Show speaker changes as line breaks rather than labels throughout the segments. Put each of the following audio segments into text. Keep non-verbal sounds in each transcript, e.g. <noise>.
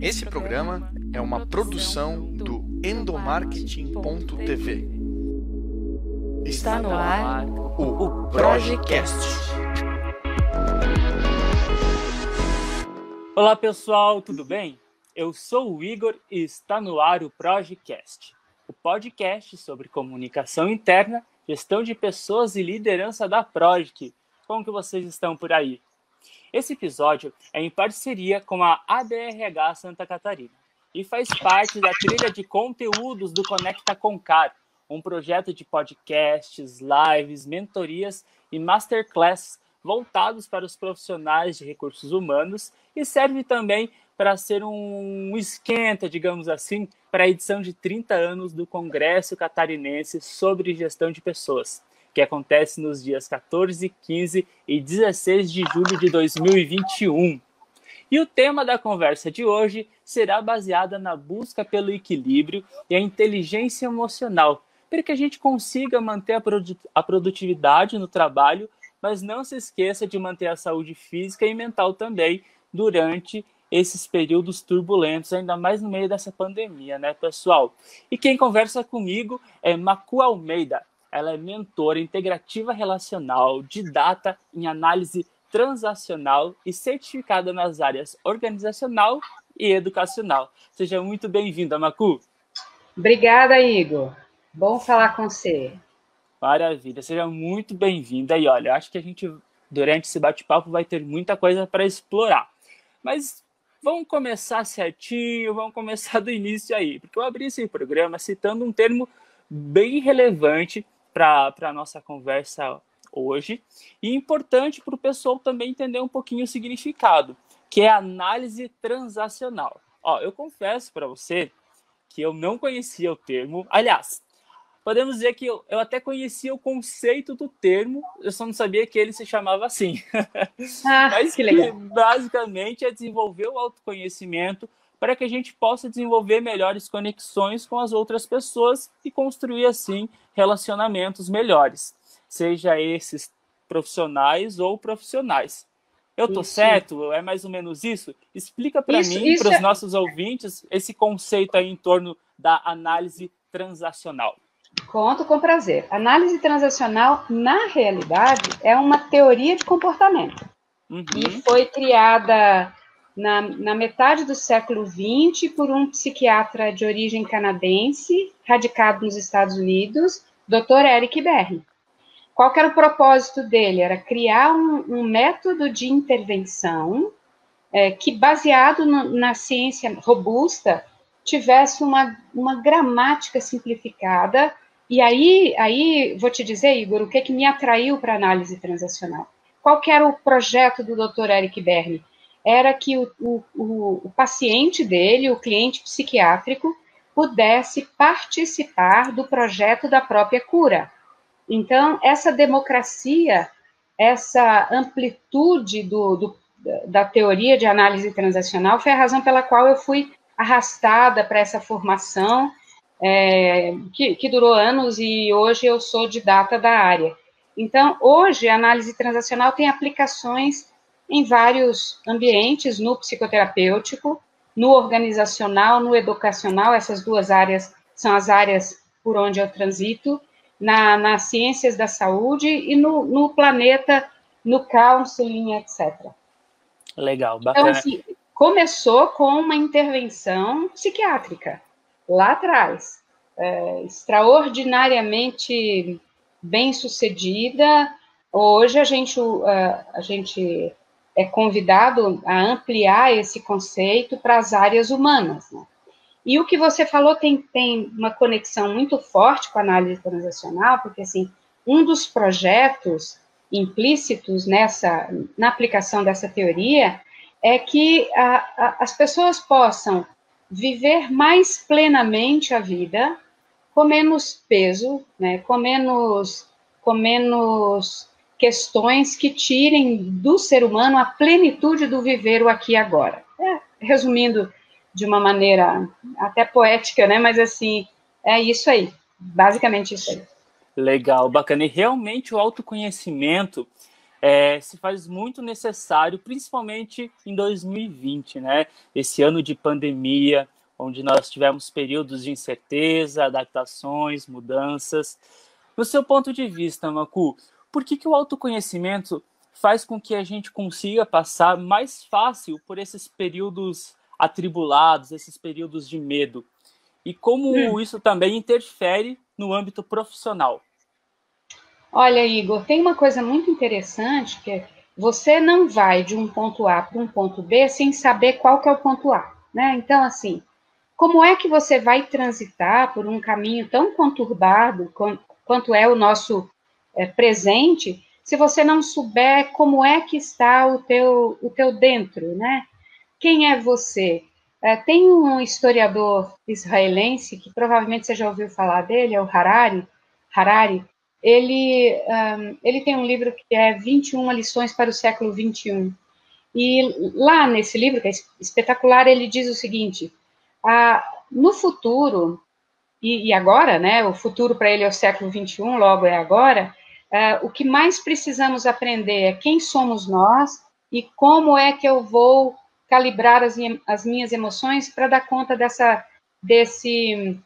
Esse programa é uma produção do endomarketing.tv.
Está no ar
o Projecast.
Olá pessoal, tudo bem? Eu sou o Igor e está no ar o Projecast, o podcast sobre comunicação interna, gestão de pessoas e liderança da Projic. Como que vocês estão por aí? Esse episódio é em parceria com a ABRH Santa Catarina e faz parte da trilha de conteúdos do Conecta Concar, um projeto de podcasts, lives, mentorias e masterclass voltados para os profissionais de recursos humanos e serve também para ser um esquenta, digamos assim, para a edição de 30 anos do Congresso Catarinense sobre Gestão de Pessoas que acontece nos dias 14, 15 e 16 de julho de 2021. E o tema da conversa de hoje será baseada na busca pelo equilíbrio e a inteligência emocional, para que a gente consiga manter a, produtividade no trabalho, mas não se esqueça de manter a saúde física e mental também durante esses períodos turbulentos, ainda mais no meio dessa pandemia, né, pessoal? E quem conversa comigo é Macu Almeida, ela é mentora integrativa relacional, didata em análise transacional e certificada nas áreas organizacional e educacional. Seja muito bem-vinda, Macu.
Obrigada, Igor. Bom falar com você.
Maravilha, seja muito bem-vinda. E olha, acho que a gente, durante esse bate-papo, vai ter muita coisa para explorar. Mas vamos começar certinho, vamos começar do início aí, porque eu abri esse programa citando um termo bem relevante para a nossa conversa hoje e importante para o pessoal também entender um pouquinho o significado, que é análise transacional. Ó, eu confesso para você que eu não conhecia o termo. Aliás, podemos dizer que eu, eu, até conhecia o conceito do termo, eu só não sabia que ele se chamava assim. <laughs>
Ah, Mas que, legal.
basicamente é desenvolver o autoconhecimento para que a gente possa desenvolver melhores conexões com as outras pessoas e construir assim relacionamentos melhores, seja esses profissionais ou profissionais. Eu tô isso. certo? É mais ou menos isso? Explica para mim, para os é... nossos ouvintes, esse conceito aí em torno da análise transacional.
Conto com prazer. Análise transacional, na realidade, é uma teoria de comportamento. Uhum. E foi criada na, na metade do século XX por um psiquiatra de origem canadense, radicado nos Estados Unidos, Dr. Eric Berry. Qual era o propósito dele? Era criar um, um método de intervenção é, que, baseado no, na ciência robusta, tivesse uma, uma gramática simplificada. E aí, aí, vou te dizer, Igor, o que, que me atraiu para a análise transacional? Qual era o projeto do Dr. Eric Berry? Era que o, o, o, paciente dele, o cliente psiquiátrico, pudesse participar do projeto da própria cura. Então, essa democracia, essa amplitude do, do, da teoria de análise transacional foi a razão pela qual eu fui arrastada para essa formação, é, que, que durou anos e hoje eu sou didata da área. Então, hoje, a análise transacional tem aplicações em vários ambientes, no psicoterapêutico, no organizacional, no educacional, essas duas áreas são as áreas por onde eu transito, na, nas ciências da saúde e no, no planeta, no counseling, etc.
Legal, então, bacana.
Então, assim, começou com uma intervenção psiquiátrica, lá atrás, é, extraordinariamente bem sucedida. Hoje a gente, a gente é convidado a ampliar esse conceito para as áreas humanas. Né? E o que você falou tem, tem uma conexão muito forte com a análise transacional, porque assim, um dos projetos implícitos nessa na aplicação dessa teoria é que a, a, as pessoas possam viver mais plenamente a vida, com menos peso, né, com menos com menos questões que tirem do ser humano a plenitude do viver o aqui e agora. É, resumindo de uma maneira até poética, né? Mas assim, é isso aí. Basicamente isso aí.
Legal, bacana. E realmente o autoconhecimento é, se faz muito necessário, principalmente em 2020, né? Esse ano de pandemia, onde nós tivemos períodos de incerteza, adaptações, mudanças. No seu ponto de vista, Macu, por que, que o autoconhecimento faz com que a gente consiga passar mais fácil por esses períodos atribulados, esses períodos de medo? E como hum. isso também interfere no âmbito profissional?
Olha, Igor, tem uma coisa muito interessante que você não vai de um ponto A para um ponto B sem saber qual que é o ponto A, né? Então, assim, como é que você vai transitar por um caminho tão conturbado quanto é o nosso é, presente, se você não souber como é que está o teu, o teu dentro, né? Quem é você? É, tem um historiador israelense que provavelmente você já ouviu falar dele, é o Harari. Harari, ele, um, ele tem um livro que é 21 lições para o século 21. E lá nesse livro, que é espetacular, ele diz o seguinte: no futuro, e, e, agora, né, o futuro para ele é o século 21, logo é agora, ah, o que mais precisamos aprender é quem somos nós e como é que eu vou calibrar as, as minhas emoções para dar conta dessa, desse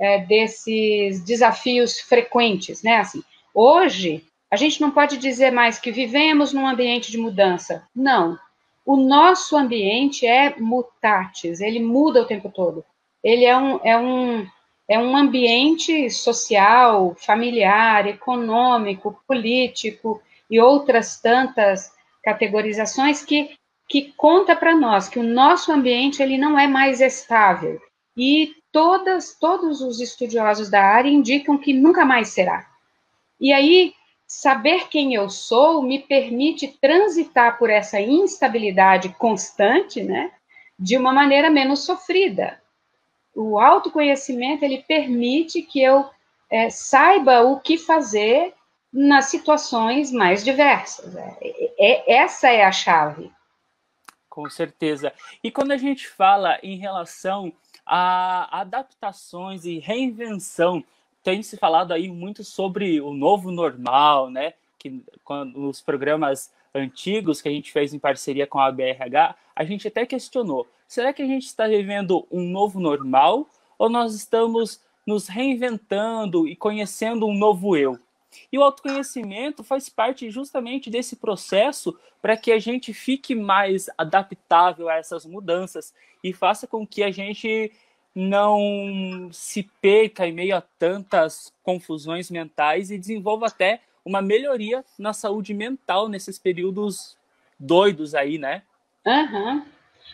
é, desses desafios frequentes, né? Assim, hoje a gente não pode dizer mais que vivemos num ambiente de mudança. Não. O nosso ambiente é mutatis, ele muda o tempo todo. Ele é um, é um, é um ambiente social, familiar, econômico, político e outras tantas categorizações que, que conta para nós que o nosso ambiente ele não é mais estável. E todas, todos os estudiosos da área indicam que nunca mais será. E aí, saber quem eu sou me permite transitar por essa instabilidade constante, né, de uma maneira menos sofrida. O autoconhecimento ele permite que eu é, saiba o que fazer nas situações mais diversas. É, é, essa é a chave.
Com certeza. E quando a gente fala em relação a adaptações e reinvenção. Tem se falado aí muito sobre o novo normal, né? Que quando, nos programas antigos que a gente fez em parceria com a BRH, a gente até questionou: será que a gente está vivendo um novo normal ou nós estamos nos reinventando e conhecendo um novo eu? E o autoconhecimento faz parte justamente desse processo para que a gente fique mais adaptável a essas mudanças e faça com que a gente não se perca em meio a tantas confusões mentais e desenvolva até uma melhoria na saúde mental nesses períodos doidos aí, né?
Uhum.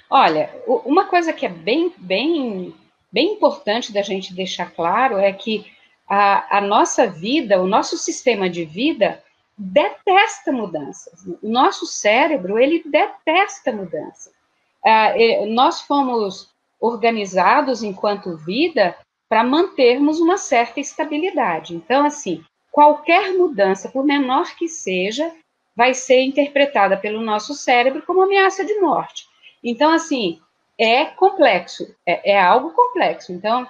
Olha, uma coisa que é bem, bem, bem importante da gente deixar claro é que a, a nossa vida, o nosso sistema de vida detesta mudanças. O nosso cérebro, ele detesta mudança. Uh, nós fomos organizados enquanto vida para mantermos uma certa estabilidade. Então, assim, qualquer mudança, por menor que seja, vai ser interpretada pelo nosso cérebro como ameaça de morte. Então, assim, é complexo, é, é algo complexo. Então,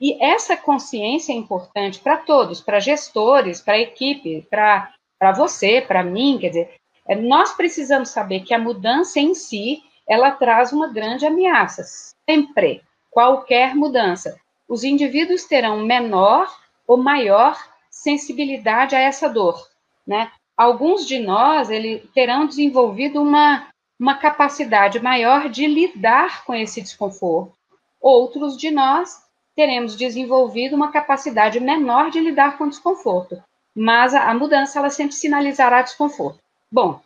e essa consciência é importante para todos, para gestores, para a equipe, para você, para mim, quer dizer, é, nós precisamos saber que a mudança em si, ela traz uma grande ameaça, sempre, qualquer mudança. Os indivíduos terão menor ou maior sensibilidade a essa dor, né? Alguns de nós ele, terão desenvolvido uma, uma capacidade maior de lidar com esse desconforto. Outros de nós teremos desenvolvido uma capacidade menor de lidar com desconforto, mas a, a mudança ela sempre sinalizará desconforto. Bom,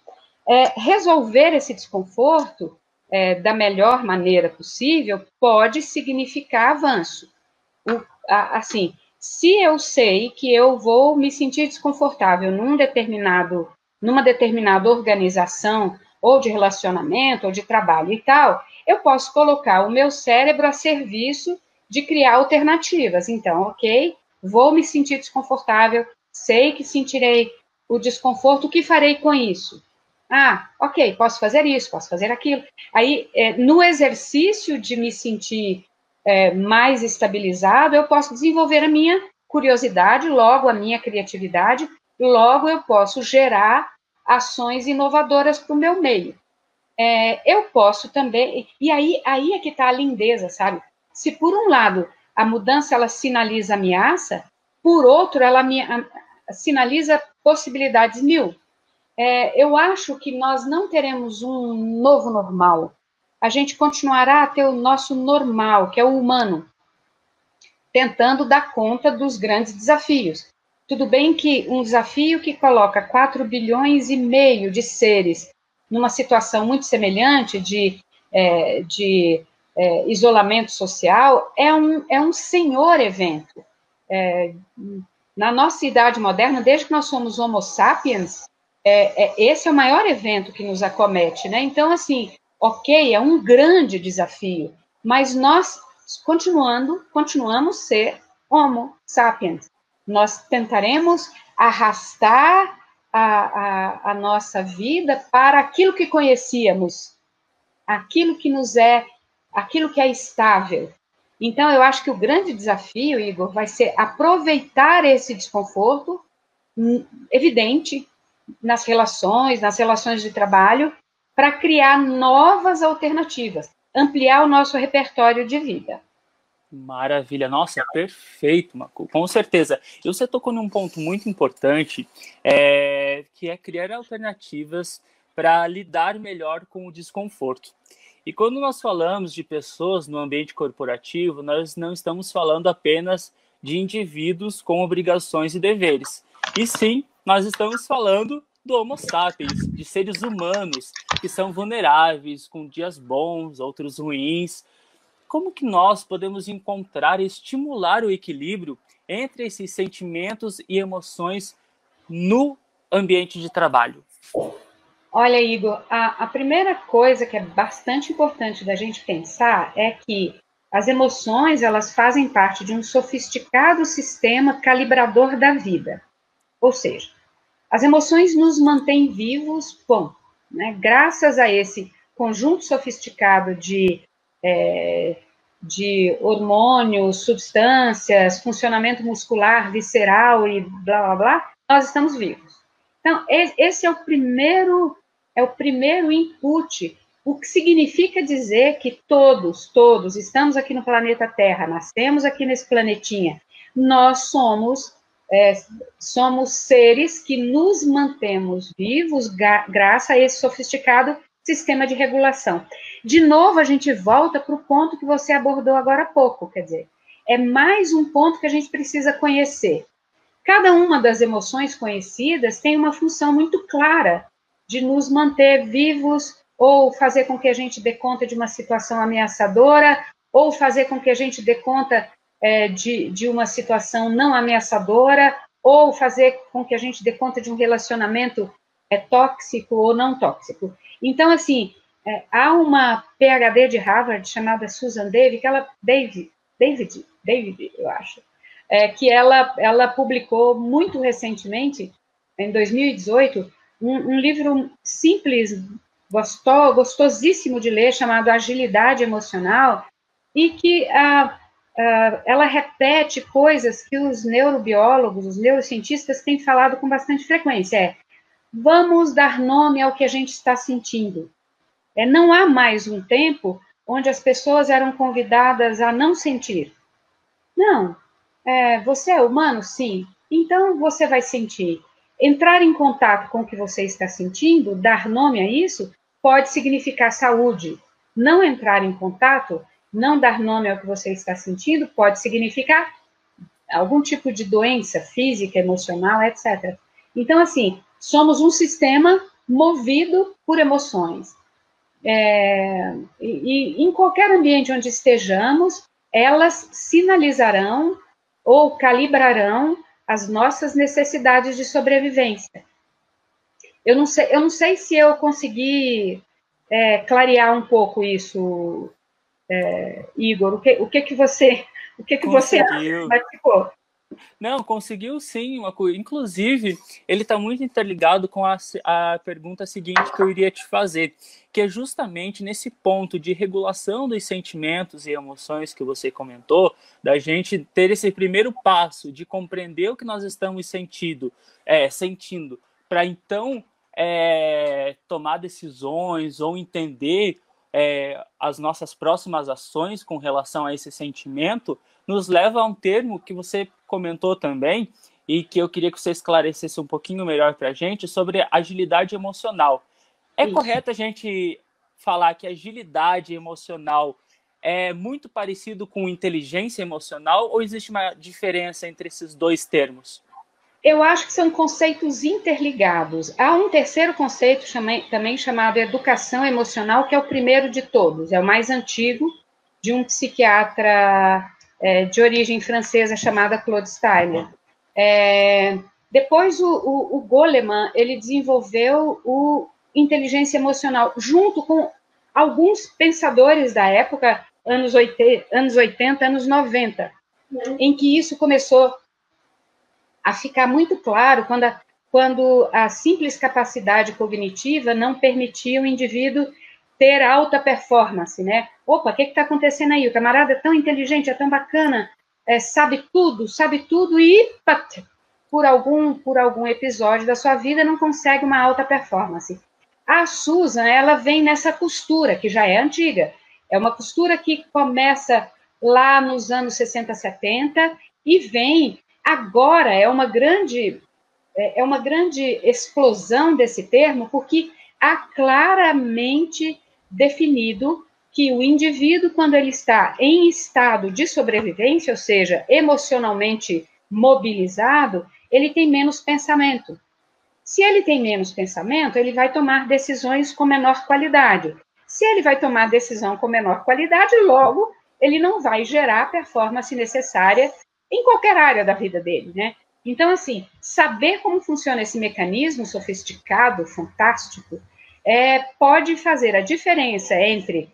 é, resolver esse desconforto é, da melhor maneira possível pode significar avanço. O, a, assim, se eu sei que eu vou me sentir desconfortável num determinado, numa determinada organização, ou de relacionamento, ou de trabalho e tal, eu posso colocar o meu cérebro a serviço de criar alternativas. Então, ok, vou me sentir desconfortável, sei que sentirei o desconforto, o que farei com isso? Ah, ok, posso fazer isso, posso fazer aquilo. Aí, é, no exercício de me sentir é, mais estabilizado, eu posso desenvolver a minha curiosidade, logo a minha criatividade, logo eu posso gerar ações inovadoras para o meu meio. É, eu posso também, e aí, aí é que está a lindeza, sabe? Se por um lado a mudança ela sinaliza ameaça, por outro ela me, a, sinaliza possibilidades mil. É, eu acho que nós não teremos um novo normal. A gente continuará a ter o nosso normal, que é o humano, tentando dar conta dos grandes desafios. Tudo bem que um desafio que coloca 4 bilhões e meio de seres numa situação muito semelhante de, é, de é, isolamento social é um, é um senhor evento. É, na nossa idade moderna, desde que nós somos homo sapiens, é, é, esse é o maior evento que nos acomete, né? Então, assim, ok, é um grande desafio, mas nós continuando, continuamos ser homo sapiens nós tentaremos arrastar a, a, a, nossa vida para aquilo que conhecíamos, aquilo que nos é, aquilo que é estável. Então, eu acho que o grande desafio, Igor, vai ser aproveitar esse desconforto hum, evidente nas relações, nas relações de trabalho, para criar novas alternativas, ampliar o nosso repertório de vida.
Maravilha, nossa, perfeito, Marco, com certeza. E você tocou num ponto muito importante, é, que é criar alternativas para lidar melhor com o desconforto. E quando nós falamos de pessoas no ambiente corporativo, nós não estamos falando apenas de indivíduos com obrigações e deveres. E sim, nós estamos falando do Homo sapiens, de seres humanos que são vulneráveis, com dias bons, outros ruins, como que nós podemos encontrar e estimular o equilíbrio entre esses sentimentos e emoções no ambiente de trabalho?
Olha, Igor, a, a, primeira coisa que é bastante importante da gente pensar é que as emoções elas fazem parte de um sofisticado sistema calibrador da vida. Ou seja, as emoções nos mantêm vivos, bom, né, graças a esse conjunto sofisticado de é, de hormônios, substâncias, funcionamento muscular, visceral e blá blá blá, nós estamos vivos. Então, esse é o primeiro é o primeiro input, o que significa dizer que todos, todos estamos aqui no planeta Terra, nascemos aqui nesse planetinha. Nós somos é, somos seres que nos mantemos vivos graças a esse sofisticado sistema de regulação. De novo, a gente volta para o ponto que você abordou agora há pouco, quer dizer, é mais um ponto que a gente precisa conhecer. Cada uma das emoções conhecidas tem uma função muito clara de nos manter vivos ou fazer com que a gente dê conta de uma situação ameaçadora ou fazer com que a gente dê conta é, de, de uma situação não ameaçadora ou fazer com que a gente dê conta de um relacionamento é, tóxico ou não tóxico. Então, assim, é, há uma PhD de Harvard chamada Susan David, que ela, David, David, David, eu acho, é, que ela, ela publicou muito recentemente, em 2018, um, um livro simples, gostou, gostosíssimo de ler, chamado Agilidade Emocional, e que a, a, ela repete coisas que os neurobiólogos, os neurocientistas têm falado com bastante frequência. É, vamos dar nome ao que a gente está sentindo. É, não há mais um tempo onde as pessoas eram convidadas a não sentir. Não. É, você é humano? Sim. Então você vai sentir. Entrar em contato com o que você está sentindo, dar nome a isso, pode significar saúde. Não entrar em contato, não dar nome ao que você está sentindo, pode significar algum tipo de doença física, emocional, etc. Então, assim, somos um sistema movido por emoções. É, e, e em qualquer ambiente onde estejamos, elas sinalizarão ou calibrarão as nossas necessidades de sobrevivência. Eu não sei, eu não sei se eu consegui é, clarear um pouco isso, é, Igor. O que, o que que você, o que que Conseguiu. você
acha? Não, conseguiu sim. Uma coisa. Inclusive, ele está muito interligado com a, a pergunta seguinte que eu iria te fazer, que é justamente nesse ponto de regulação dos sentimentos e emoções que você comentou, da gente ter esse primeiro passo de compreender o que nós estamos sentindo, é, sentindo, para então é, tomar decisões ou entender é, as nossas próximas ações com relação a esse sentimento, nos leva a um termo que você comentou também e que eu queria que você esclarecesse um pouquinho melhor para a gente sobre agilidade emocional. É Isso. correto a gente falar que agilidade emocional é muito parecido com inteligência emocional ou existe uma diferença entre esses dois termos?
Eu acho que são conceitos interligados. Há um terceiro conceito também chamado educação emocional, que é o primeiro de todos, é o mais antigo, de um psiquiatra é, de origem francesa chamada Claude Steiner. É, depois o, o, o, Goleman ele desenvolveu o inteligência emocional junto com alguns pensadores da época, anos 80, anos, 80, anos 90, em que isso começou a ficar muito claro quando a, quando a simples capacidade cognitiva não permitia o indivíduo ter alta performance, né? Opa, o que está acontecendo aí? O camarada é tão inteligente, é tão bacana, é, sabe tudo, sabe tudo e pat, por algum por algum episódio da sua vida não consegue uma alta performance. A Susan, ela vem nessa costura que já é antiga. É uma costura que começa lá nos anos 60, 70 e vem Agora é uma grande é, é uma grande explosão desse termo, porque há claramente definido que o indivíduo, quando ele está em estado de sobrevivência, ou seja, emocionalmente mobilizado, ele tem menos pensamento. Se ele tem menos pensamento, ele vai tomar decisões com menor qualidade. Se ele vai tomar decisão com menor qualidade, logo ele não vai gerar a performance necessária em qualquer área da vida dele, né? Então, assim, saber como funciona esse mecanismo sofisticado, fantástico, é, pode fazer a diferença entre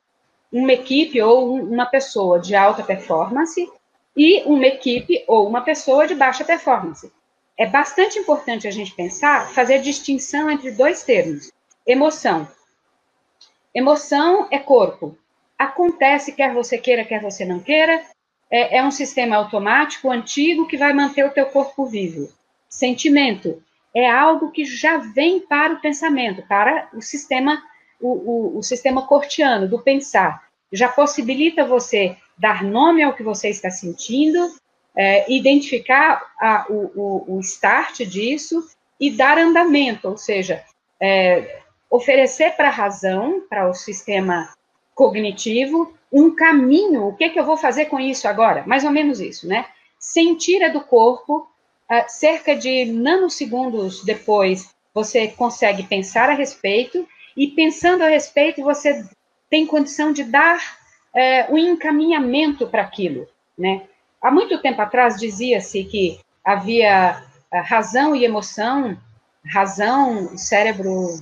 uma equipe ou uma pessoa de alta performance e uma equipe ou uma pessoa de baixa performance. É bastante importante a gente pensar, fazer distinção entre dois termos: emoção. Emoção é corpo. Acontece, quer você queira, quer você não queira, é, é um sistema automático antigo que vai manter o teu corpo vivo. Sentimento é algo que já vem para o pensamento, para o sistema, o, o, o sistema cortiano do pensar. Já possibilita você dar nome ao que você está sentindo, é, identificar a, o, o, start disso e dar andamento, ou seja, é, oferecer para a razão, para o sistema cognitivo, um caminho, o que, que eu vou fazer com isso agora? Mais ou menos isso, né? Sentir é do corpo, uh, cerca de nanosegundos depois, você consegue pensar a respeito, e pensando a respeito, você tem condição de dar uh, um encaminhamento para aquilo, né? Há muito tempo atrás dizia-se que havia uh, razão e emoção, razão, cérebro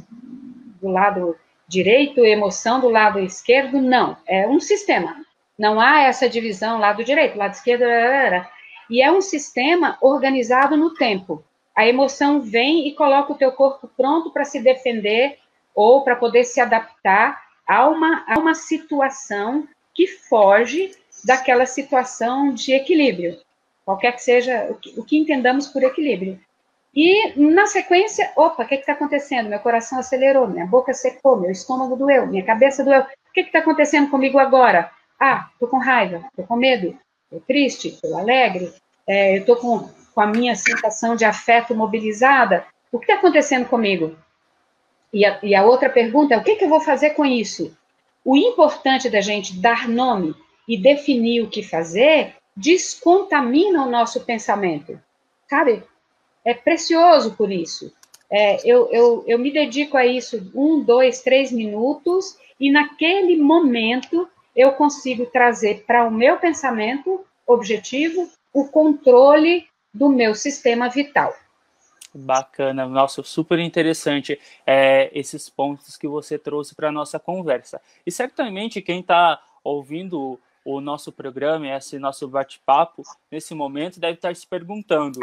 do lado direito, emoção do lado esquerdo, não. É um sistema. Não há essa divisão lado direito, lado esquerdo, e é um sistema organizado no tempo. A emoção vem e coloca o teu corpo pronto para se defender ou para poder se adaptar a uma, a uma situação que foge daquela situação de equilíbrio, qualquer que seja o que, o que entendamos por equilíbrio. E, na sequência, opa, o que está acontecendo? Meu coração acelerou, minha boca secou, meu estômago doeu, minha cabeça doeu. O que está acontecendo comigo agora? Ah, estou com raiva, estou com medo, estou triste, estou alegre, é, estou com, com a minha sensação de afeto mobilizada. O que está acontecendo comigo? E a, e a, outra pergunta é: o que, que eu vou fazer com isso? O importante da gente dar nome e definir o que fazer descontamina o nosso pensamento. Sabe? é precioso por isso. É, eu, eu, eu me dedico a isso um, dois, três minutos, e naquele momento eu consigo trazer para o meu pensamento objetivo o controle do meu sistema vital.
Bacana, nossa, super interessante é, esses pontos que você trouxe para a nossa conversa. E certamente quem está ouvindo o nosso programa, esse nosso bate-papo, nesse momento, deve estar se perguntando: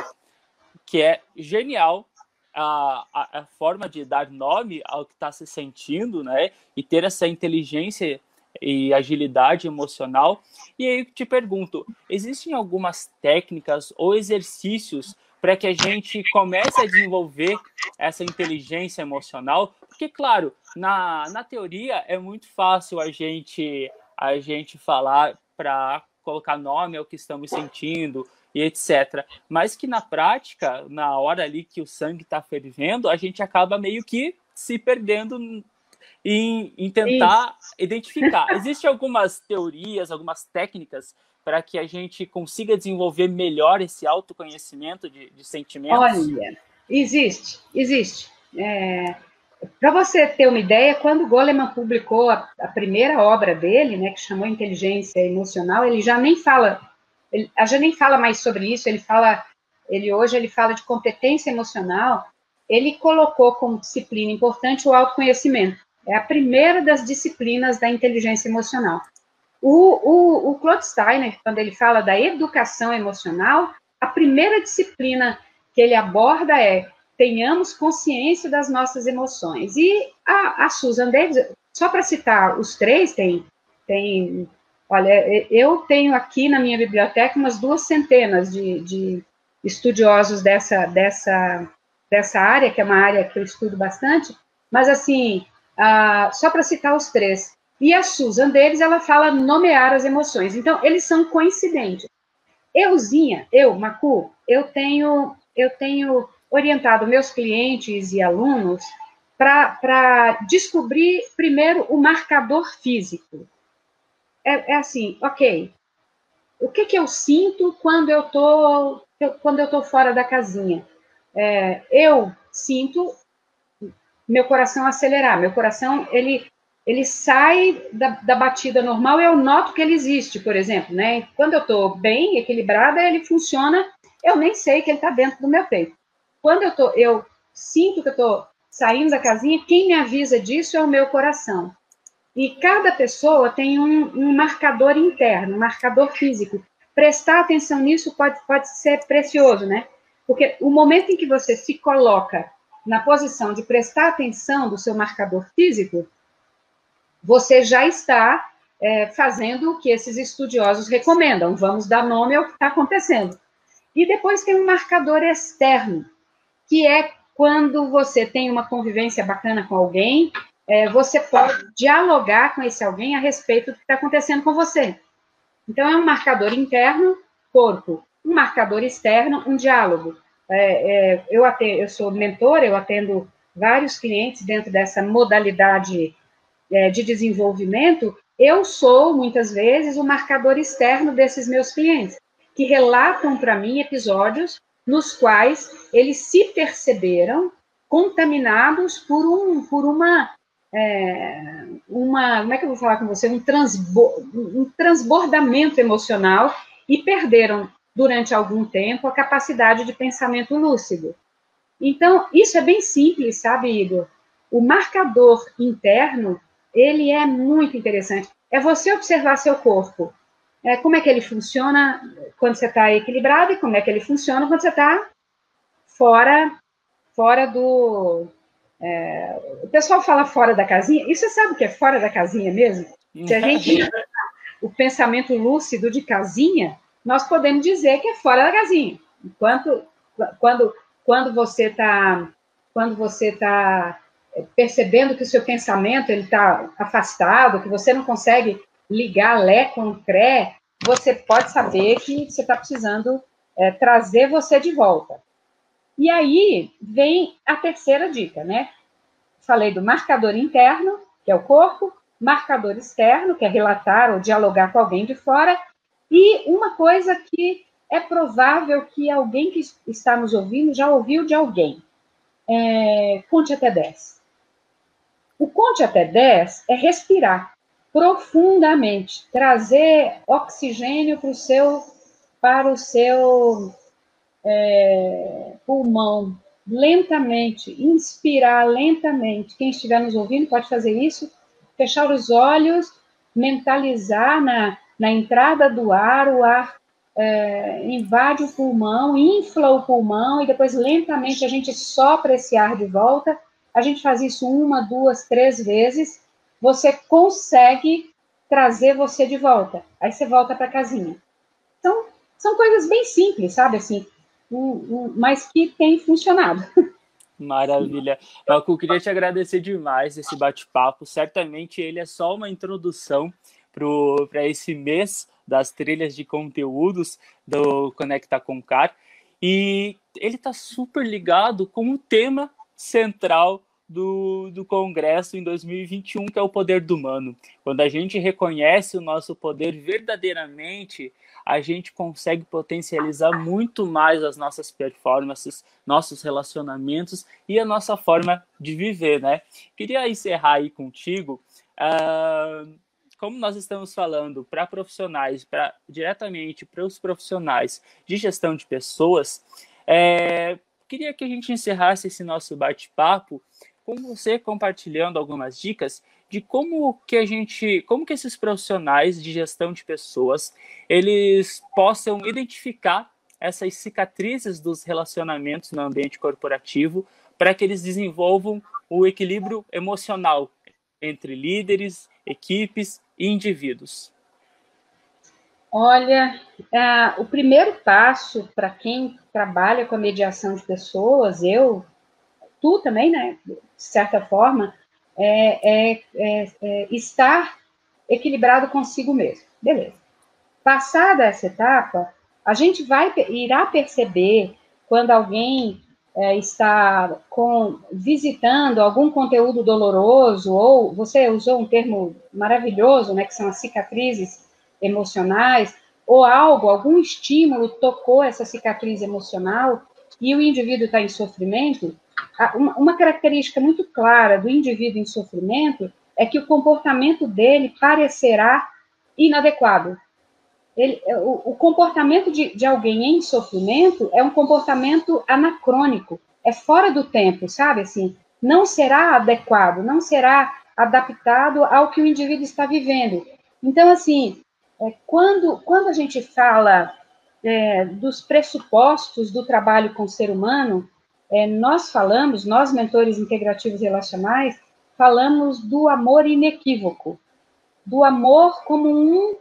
que é genial a, a, a, forma de dar nome ao que está se sentindo, né? E ter essa inteligência e agilidade emocional. E aí eu te pergunto, existem algumas técnicas ou exercícios para que a gente comece a desenvolver essa inteligência emocional, porque claro, na, na teoria é muito fácil a gente a gente falar para colocar nome ao que estamos sentindo e etc. Mas que na prática, na hora ali que o sangue está fervendo, a gente acaba meio que se perdendo em, em tentar Isso. identificar. Existem algumas teorias, algumas técnicas para que a gente consiga desenvolver melhor esse autoconhecimento de, de sentimentos?
Olha, existe, existe. É, para você ter uma ideia, quando Goleman publicou a, a, primeira obra dele, né, que chamou Inteligência Emocional, ele já nem fala, ele já nem fala mais sobre isso. Ele fala, ele hoje ele fala de competência emocional. Ele colocou como disciplina importante o autoconhecimento. É a primeira das disciplinas da inteligência emocional. O, o, o Claude Steiner, quando ele fala da educação emocional, a primeira disciplina que ele aborda é tenhamos consciência das nossas emoções. E a, a Susan Davis, só para citar os três, tem, tem, olha, eu tenho aqui na minha biblioteca umas duas centenas de, de estudiosos dessa, dessa, dessa área, que é uma área que eu estudo bastante, mas assim, uh, só para citar os três, e a Susan deles, ela fala nomear as emoções. Então, eles são coincidentes. Euzinha, eu, Macu, eu tenho, eu tenho orientado meus clientes e alunos para descobrir primeiro o marcador físico. É, é, assim, ok. O que, que eu sinto quando eu tô quando eu tô fora da casinha? É, eu sinto meu coração acelerar. Meu coração ele ele sai da, da, batida normal eu noto que ele existe, por exemplo, né? Quando eu estou bem, equilibrada, ele funciona, eu nem sei que ele está dentro do meu peito. Quando eu, tô, eu sinto que eu estou saindo da casinha, quem me avisa disso é o meu coração. E cada pessoa tem um, um marcador interno, um marcador físico. Prestar atenção nisso pode, pode ser precioso, né? Porque o momento em que você se coloca na posição de prestar atenção do seu marcador físico, você já está é, fazendo o que esses estudiosos recomendam. Vamos dar nome ao que está acontecendo. E depois tem um marcador externo, que é quando você tem uma convivência bacana com alguém, é, você pode dialogar com esse alguém a respeito do que está acontecendo com você. Então, é um marcador interno, corpo. Um marcador externo, um diálogo. É, é, eu, atendo, eu sou mentora, eu atendo vários clientes dentro dessa modalidade é, de desenvolvimento, eu sou, muitas vezes, o marcador externo desses meus clientes, que relatam para mim episódios nos quais eles se perceberam contaminados por, um, por uma, é, uma, como é que eu vou falar com você, um, transbo, um transbordamento emocional e perderam, durante algum tempo, a capacidade de pensamento lúcido. Então, isso é bem simples, sabe, Igor? O marcador interno ele é muito interessante. É você observar seu corpo. É, como é que ele funciona quando você está equilibrado e como é que ele funciona quando você está fora, fora do. É, o pessoal fala fora da casinha. E você sabe o que é fora da casinha mesmo? Se a gente o pensamento lúcido de casinha, nós podemos dizer que é fora da casinha. Enquanto quando quando você está quando você está percebendo que o seu pensamento ele está afastado, que você não consegue ligar Lé com Cré, você pode saber que você está precisando é, trazer você de volta. E aí vem a terceira dica, né? Falei do marcador interno, que é o corpo, marcador externo, que é relatar ou dialogar com alguém de fora, e uma coisa que é provável que alguém que está nos ouvindo já ouviu de alguém. É, conte até 10. O conte até 10 é respirar profundamente, trazer oxigênio para o seu, para o seu é, pulmão, lentamente, inspirar lentamente. Quem estiver nos ouvindo pode fazer isso, fechar os olhos, mentalizar na, na entrada do ar, o ar é, invade o pulmão, infla o pulmão e depois lentamente a gente sopra esse ar de volta a gente faz isso uma, duas, três vezes, você consegue trazer você de volta. Aí você volta para casinha. Então, são coisas bem simples, sabe? Assim, mas que tem funcionado. <laughs>
Maravilha. Eu queria te agradecer demais esse bate-papo. Certamente ele é só uma introdução para esse mês das trilhas de conteúdos do Conecta com Car. E ele está super ligado com o tema central do, do Congresso em 2021, que é o poder do humano. Quando a gente reconhece o nosso poder verdadeiramente, a gente consegue potencializar muito mais as nossas performances, nossos relacionamentos e a nossa forma de viver, né? Queria encerrar aí contigo. Uh, como nós estamos falando para profissionais, para diretamente para os profissionais de gestão de pessoas, é, queria que a gente encerrasse esse nosso bate-papo com você compartilhando algumas dicas de como que a gente, como que esses profissionais de gestão de pessoas, eles possam identificar essas cicatrizes dos relacionamentos no ambiente corporativo para que eles desenvolvam o equilíbrio emocional entre líderes, equipes e indivíduos.
Olha, o primeiro passo para quem trabalha com a mediação de pessoas, eu, tu também, né, de certa forma, é, é, é, é, estar equilibrado consigo mesmo. Beleza. Passada essa etapa, a gente vai irá perceber quando alguém é, está com, visitando algum conteúdo doloroso, ou você usou um termo maravilhoso, né, que são as cicatrizes emocionais, ou algo, algum estímulo tocou essa cicatriz emocional e o indivíduo está em sofrimento, uma característica muito clara do indivíduo em sofrimento é que o comportamento dele parecerá inadequado. Ele, o, o, comportamento de, de alguém em sofrimento é um comportamento anacrônico, é fora do tempo, sabe? Assim, não será adequado, não será adaptado ao que o indivíduo está vivendo. Então, assim, é, quando, quando a gente fala é, dos pressupostos do trabalho com o ser humano, é, nós falamos, nós mentores integrativos relacionais, falamos do amor inequívoco, do amor como um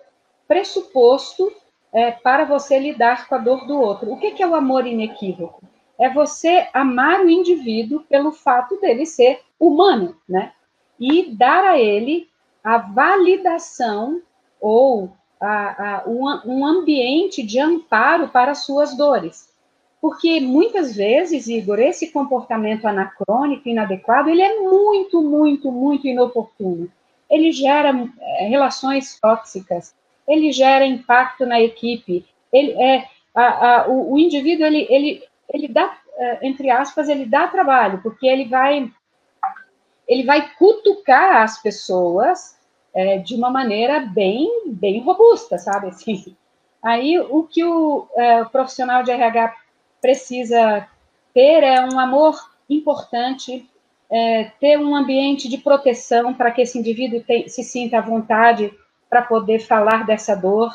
pressuposto é, para você lidar com a dor do outro. O que, que é o amor inequívoco? É você amar o indivíduo pelo fato dele ser humano, né? E dar a ele a validação ou a, a, um, ambiente de amparo para as suas dores. Porque muitas vezes, Igor, esse comportamento anacrônico, inadequado, ele é muito, muito, muito inoportuno. Ele gera é, relações tóxicas, ele gera impacto na equipe, ele é a, a, o, o, indivíduo ele, ele, ele dá é, entre aspas ele dá trabalho porque ele vai ele vai cutucar as pessoas é, de uma maneira bem bem robusta, sabe assim. Aí o que o, é, o profissional de RH precisa ter é um amor importante, é, ter um ambiente de proteção para que esse indivíduo se sinta à vontade para poder falar dessa dor,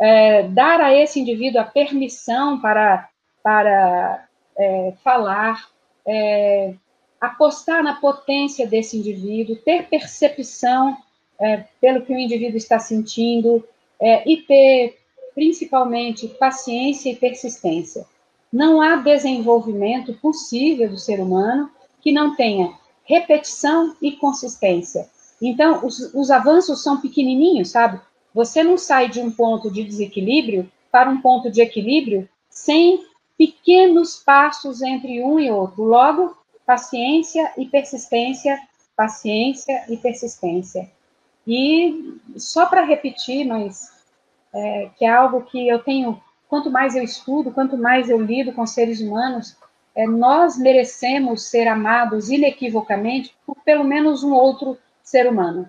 é, dar a esse indivíduo a permissão para, para é, falar, é, apostar na potência desse indivíduo, ter percepção é, pelo que o indivíduo está sentindo é, e ter, principalmente, paciência e persistência. Não há desenvolvimento possível do ser humano que não tenha repetição e consistência. Então, os, os avanços são pequenininhos, sabe? Você não sai de um ponto de desequilíbrio para um ponto de equilíbrio sem pequenos passos entre um e outro. Logo, paciência e persistência, paciência e persistência. E só para repetir, mas é, que é algo que eu tenho quanto mais eu estudo, quanto mais eu lido com seres humanos, é, nós merecemos ser amados inequivocamente por pelo menos um outro ser humano.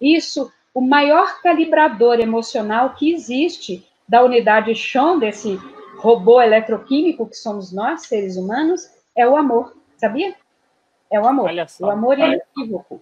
Isso, o maior calibrador emocional que existe da unidade chão desse robô eletroquímico que somos nós, seres humanos, é o amor, sabia? É o amor. Olha só, o amor é inequívoco.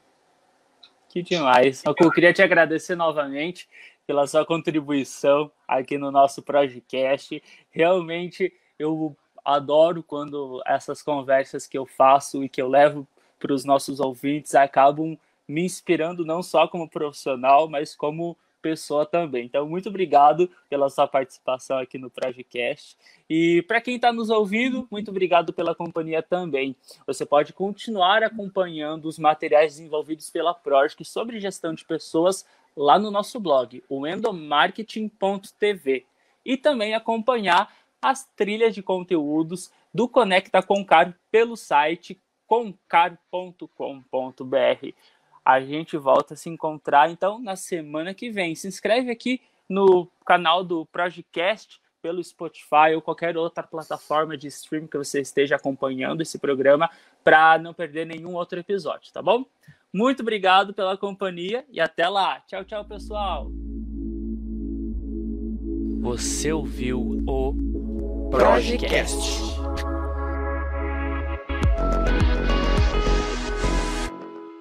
Que demais. Eu queria te agradecer novamente pela sua contribuição aqui no nosso podcast. Realmente eu adoro quando essas conversas que eu faço e que eu levo para os nossos ouvintes acabam me inspirando não só como profissional, mas como pessoa também. Então, muito obrigado pela sua participação aqui no Projecast. E para quem está nos ouvindo, muito obrigado pela companhia também. Você pode continuar acompanhando os materiais desenvolvidos pela Project sobre gestão de pessoas lá no nosso blog, o endomarketing.tv. E também acompanhar as trilhas de conteúdos do Conecta Concar pelo site concar.com.br. A gente volta a se encontrar então na semana que vem. Se inscreve aqui no canal do Projecast pelo Spotify ou qualquer outra plataforma de stream que você esteja acompanhando esse programa para não perder nenhum outro episódio, tá bom? Muito obrigado pela companhia e até lá. Tchau, tchau, pessoal.
Você ouviu o Projecast.